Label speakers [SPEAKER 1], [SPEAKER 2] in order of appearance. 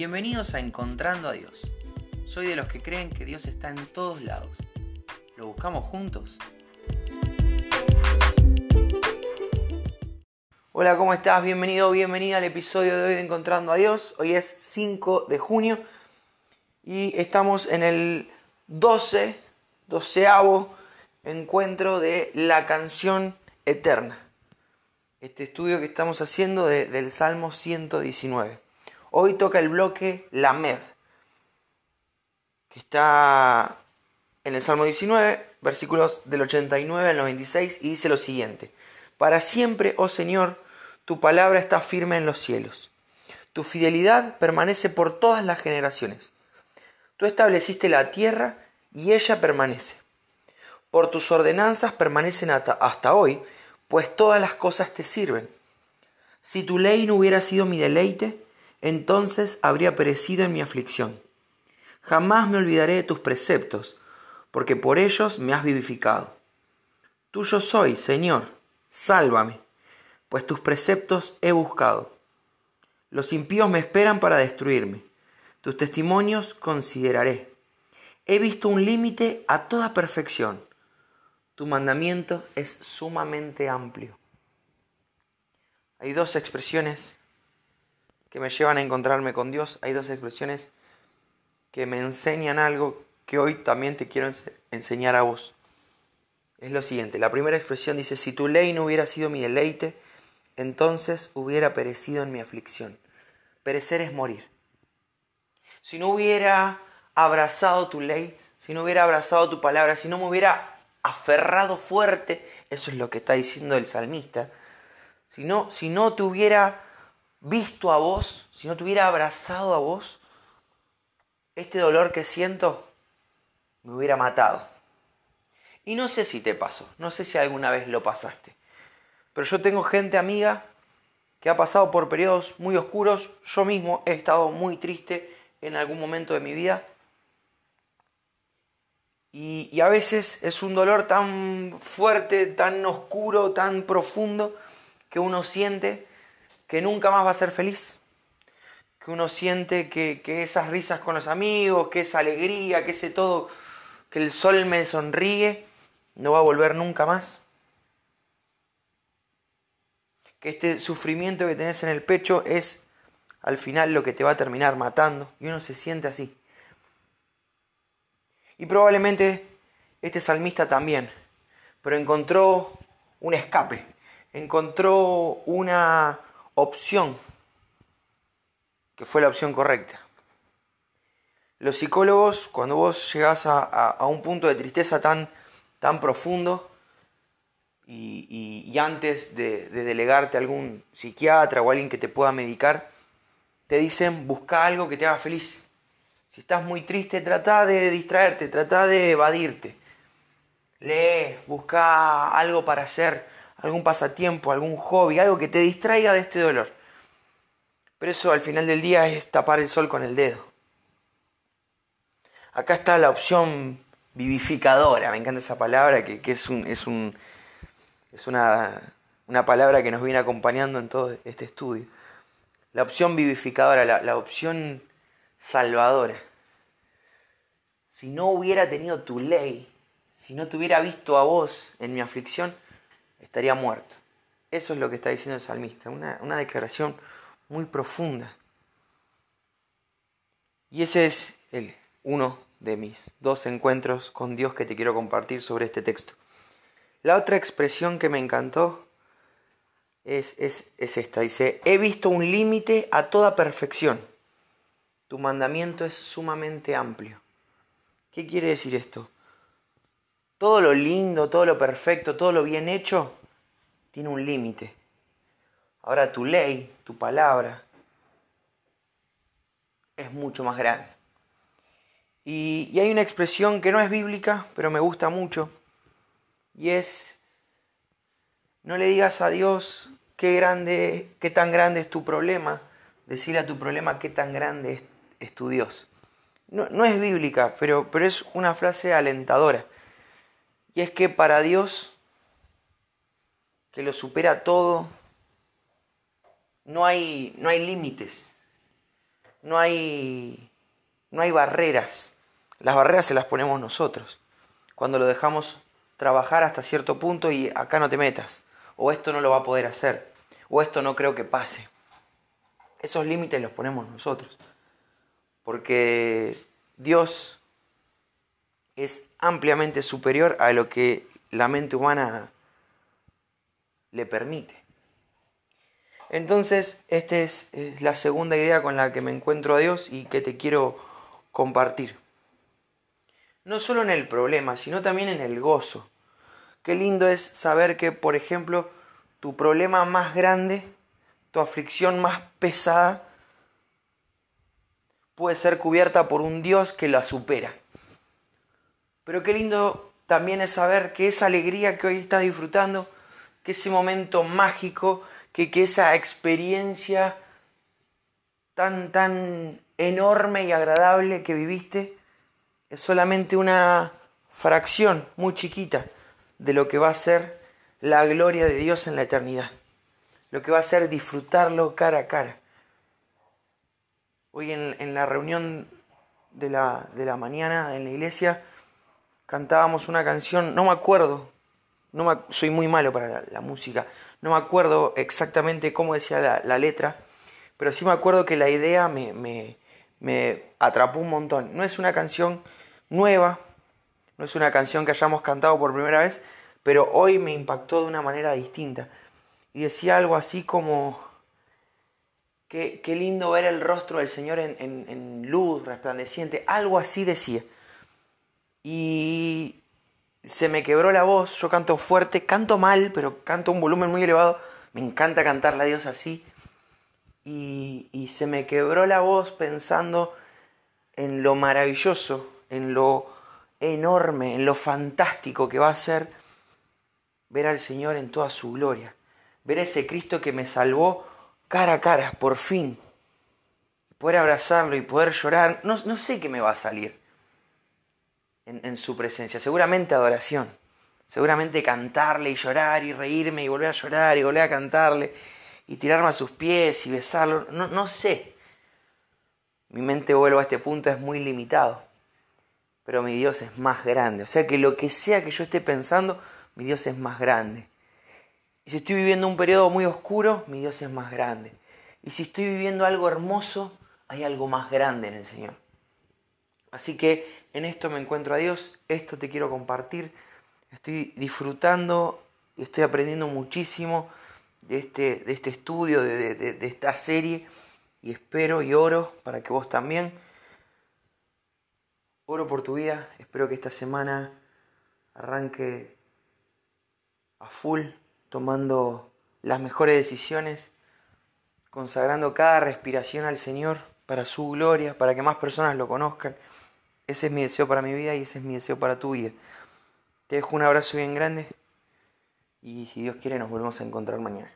[SPEAKER 1] Bienvenidos a Encontrando a Dios. Soy de los que creen que Dios está en todos lados. ¿Lo buscamos juntos? Hola, ¿cómo estás? Bienvenido, bienvenida al episodio de hoy de Encontrando a Dios. Hoy es 5 de junio y estamos en el 12, doceavo encuentro de la canción eterna. Este estudio que estamos haciendo del Salmo 119. Hoy toca el bloque Lamed, que está en el Salmo 19, versículos del 89 al 96, y dice lo siguiente. Para siempre, oh Señor, tu palabra está firme en los cielos. Tu fidelidad permanece por todas las generaciones. Tú estableciste la tierra y ella permanece. Por tus ordenanzas permanecen hasta, hasta hoy, pues todas las cosas te sirven. Si tu ley no hubiera sido mi deleite, entonces habría perecido en mi aflicción. Jamás me olvidaré de tus preceptos, porque por ellos me has vivificado. Tuyo soy, Señor, sálvame, pues tus preceptos he buscado. Los impíos me esperan para destruirme, tus testimonios consideraré. He visto un límite a toda perfección. Tu mandamiento es sumamente amplio. Hay dos expresiones que me llevan a encontrarme con Dios. Hay dos expresiones que me enseñan algo que hoy también te quiero enseñar a vos. Es lo siguiente, la primera expresión dice, si tu ley no hubiera sido mi deleite, entonces hubiera perecido en mi aflicción. Perecer es morir. Si no hubiera abrazado tu ley, si no hubiera abrazado tu palabra, si no me hubiera aferrado fuerte, eso es lo que está diciendo el salmista, si no, si no te hubiera visto a vos, si no te hubiera abrazado a vos, este dolor que siento me hubiera matado. Y no sé si te pasó, no sé si alguna vez lo pasaste, pero yo tengo gente amiga que ha pasado por periodos muy oscuros, yo mismo he estado muy triste en algún momento de mi vida. Y, y, a veces es un dolor tan fuerte, tan oscuro, tan profundo, que uno siente que nunca más va a ser feliz. Que uno siente que, esas risas con los amigos, que esa alegría, que ese todo, que el sol me sonríe, no va a volver nunca más. Que este sufrimiento que tenés en el pecho es al final lo que te va a terminar matando. Y uno se siente así. Y probablemente este salmista también, pero encontró un escape, encontró una opción, que fue la opción correcta. Los psicólogos, cuando vos llegás a, un punto de tristeza tan, tan profundo, y, antes de, delegarte a algún psiquiatra o alguien que te pueda medicar, te dicen busca algo que te haga feliz. Si estás muy triste, trata de distraerte, trata de evadirte. Lee, busca algo para hacer algún pasatiempo, algún hobby, algo que te distraiga de este dolor. Pero eso al final del día es tapar el sol con el dedo. Acá está la opción vivificadora, me encanta esa palabra, que, es, un, es, un, es una, palabra que nos viene acompañando en todo este estudio. La opción vivificadora, la, la opción salvadora. Si no hubiera tenido tu ley, si no te hubiera visto a vos en mi aflicción, estaría muerto. Eso es lo que está diciendo el salmista, una, declaración muy profunda. Y ese es el, uno de mis dos encuentros con Dios que te quiero compartir sobre este texto. La otra expresión que me encantó es, es, es esta. Dice, he visto un límite a toda perfección. Tu mandamiento es sumamente amplio. ¿Qué quiere decir esto? Todo lo lindo, todo lo perfecto, todo lo bien hecho tiene un límite. Ahora tu ley, tu palabra, es mucho más grande. Y, hay una expresión que no es bíblica, pero me gusta mucho, y es, no le digas a Dios qué grande, qué tan grande es tu problema, decirle a tu problema qué tan grande es, tu Dios. No, no, es bíblica, pero, pero es una frase alentadora. Y es que para Dios, que lo supera todo, no hay, no hay límites. no hay, no hay barreras. Las barreras se las ponemos nosotros. Cuando lo dejamos trabajar hasta cierto punto y acá no te metas. O esto no lo va a poder hacer. O esto no creo que pase. Esos límites los ponemos nosotros. Porque Dios es ampliamente superior a lo que la mente humana le permite. Entonces, esta es, la segunda idea con la que me encuentro a Dios y que te quiero compartir. No solo en el problema, sino también en el gozo. Qué lindo es saber que, por ejemplo, tu problema más grande, tu aflicción más pesada, puede ser cubierta por un Dios que la supera. Pero qué lindo también es saber que esa alegría que hoy estás disfrutando, que ese momento mágico, que, que esa experiencia tan, tan enorme y agradable que viviste es solamente una fracción muy chiquita de lo que va a ser la gloria de Dios en la eternidad. Lo que va a ser disfrutarlo cara a cara. Hoy en, la reunión de la, de la, mañana en la iglesia cantábamos una canción, no me acuerdo, no soy muy malo para la música, no me acuerdo exactamente cómo decía la, letra, pero sí me acuerdo que la idea me, me, me atrapó un montón. No es una canción nueva, no es una canción que hayamos cantado por primera vez, pero hoy me impactó de una manera distinta. Y decía algo así como, qué, qué lindo ver el rostro del Señor en, en, en luz resplandeciente, algo así decía. Y se me quebró la voz, yo canto fuerte, canto mal, pero canto un volumen muy elevado, me encanta cantarle a Dios así, y, y se me quebró la voz pensando en lo maravilloso, en lo enorme, en lo fantástico que va a ser ver al Señor en toda su gloria, ver a ese Cristo que me salvó cara a cara, por fin, poder abrazarlo y poder llorar, no, no sé qué me va a salir, en, su presencia. Seguramente adoración. Seguramente cantarle y llorar y reírme y volver a llorar y volver a cantarle y tirarme a sus pies y besarlo. No, no sé. Mi mente, vuelvo a este punto, es muy limitado. Pero mi Dios es más grande. O sea que lo que sea que yo esté pensando, mi Dios es más grande. Y si estoy viviendo un periodo muy oscuro, mi Dios es más grande. Y si estoy viviendo algo hermoso, hay algo más grande en el Señor. Así que en esto me encuentro a Dios, esto te quiero compartir. Estoy disfrutando y estoy aprendiendo muchísimo de este, de este estudio, de, de esta serie. Y espero y oro para que vos también. Oro por tu vida. Espero que esta semana arranque a full, tomando las mejores decisiones, consagrando cada respiración al Señor para su gloria, para que más personas lo conozcan. Ese es mi deseo para mi vida y ese es mi deseo para tu vida. Te dejo un abrazo bien grande y si Dios quiere nos volvemos a encontrar mañana.